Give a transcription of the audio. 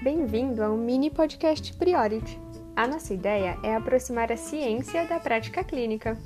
Bem-vindo ao mini podcast Priority. A nossa ideia é aproximar a ciência da prática clínica.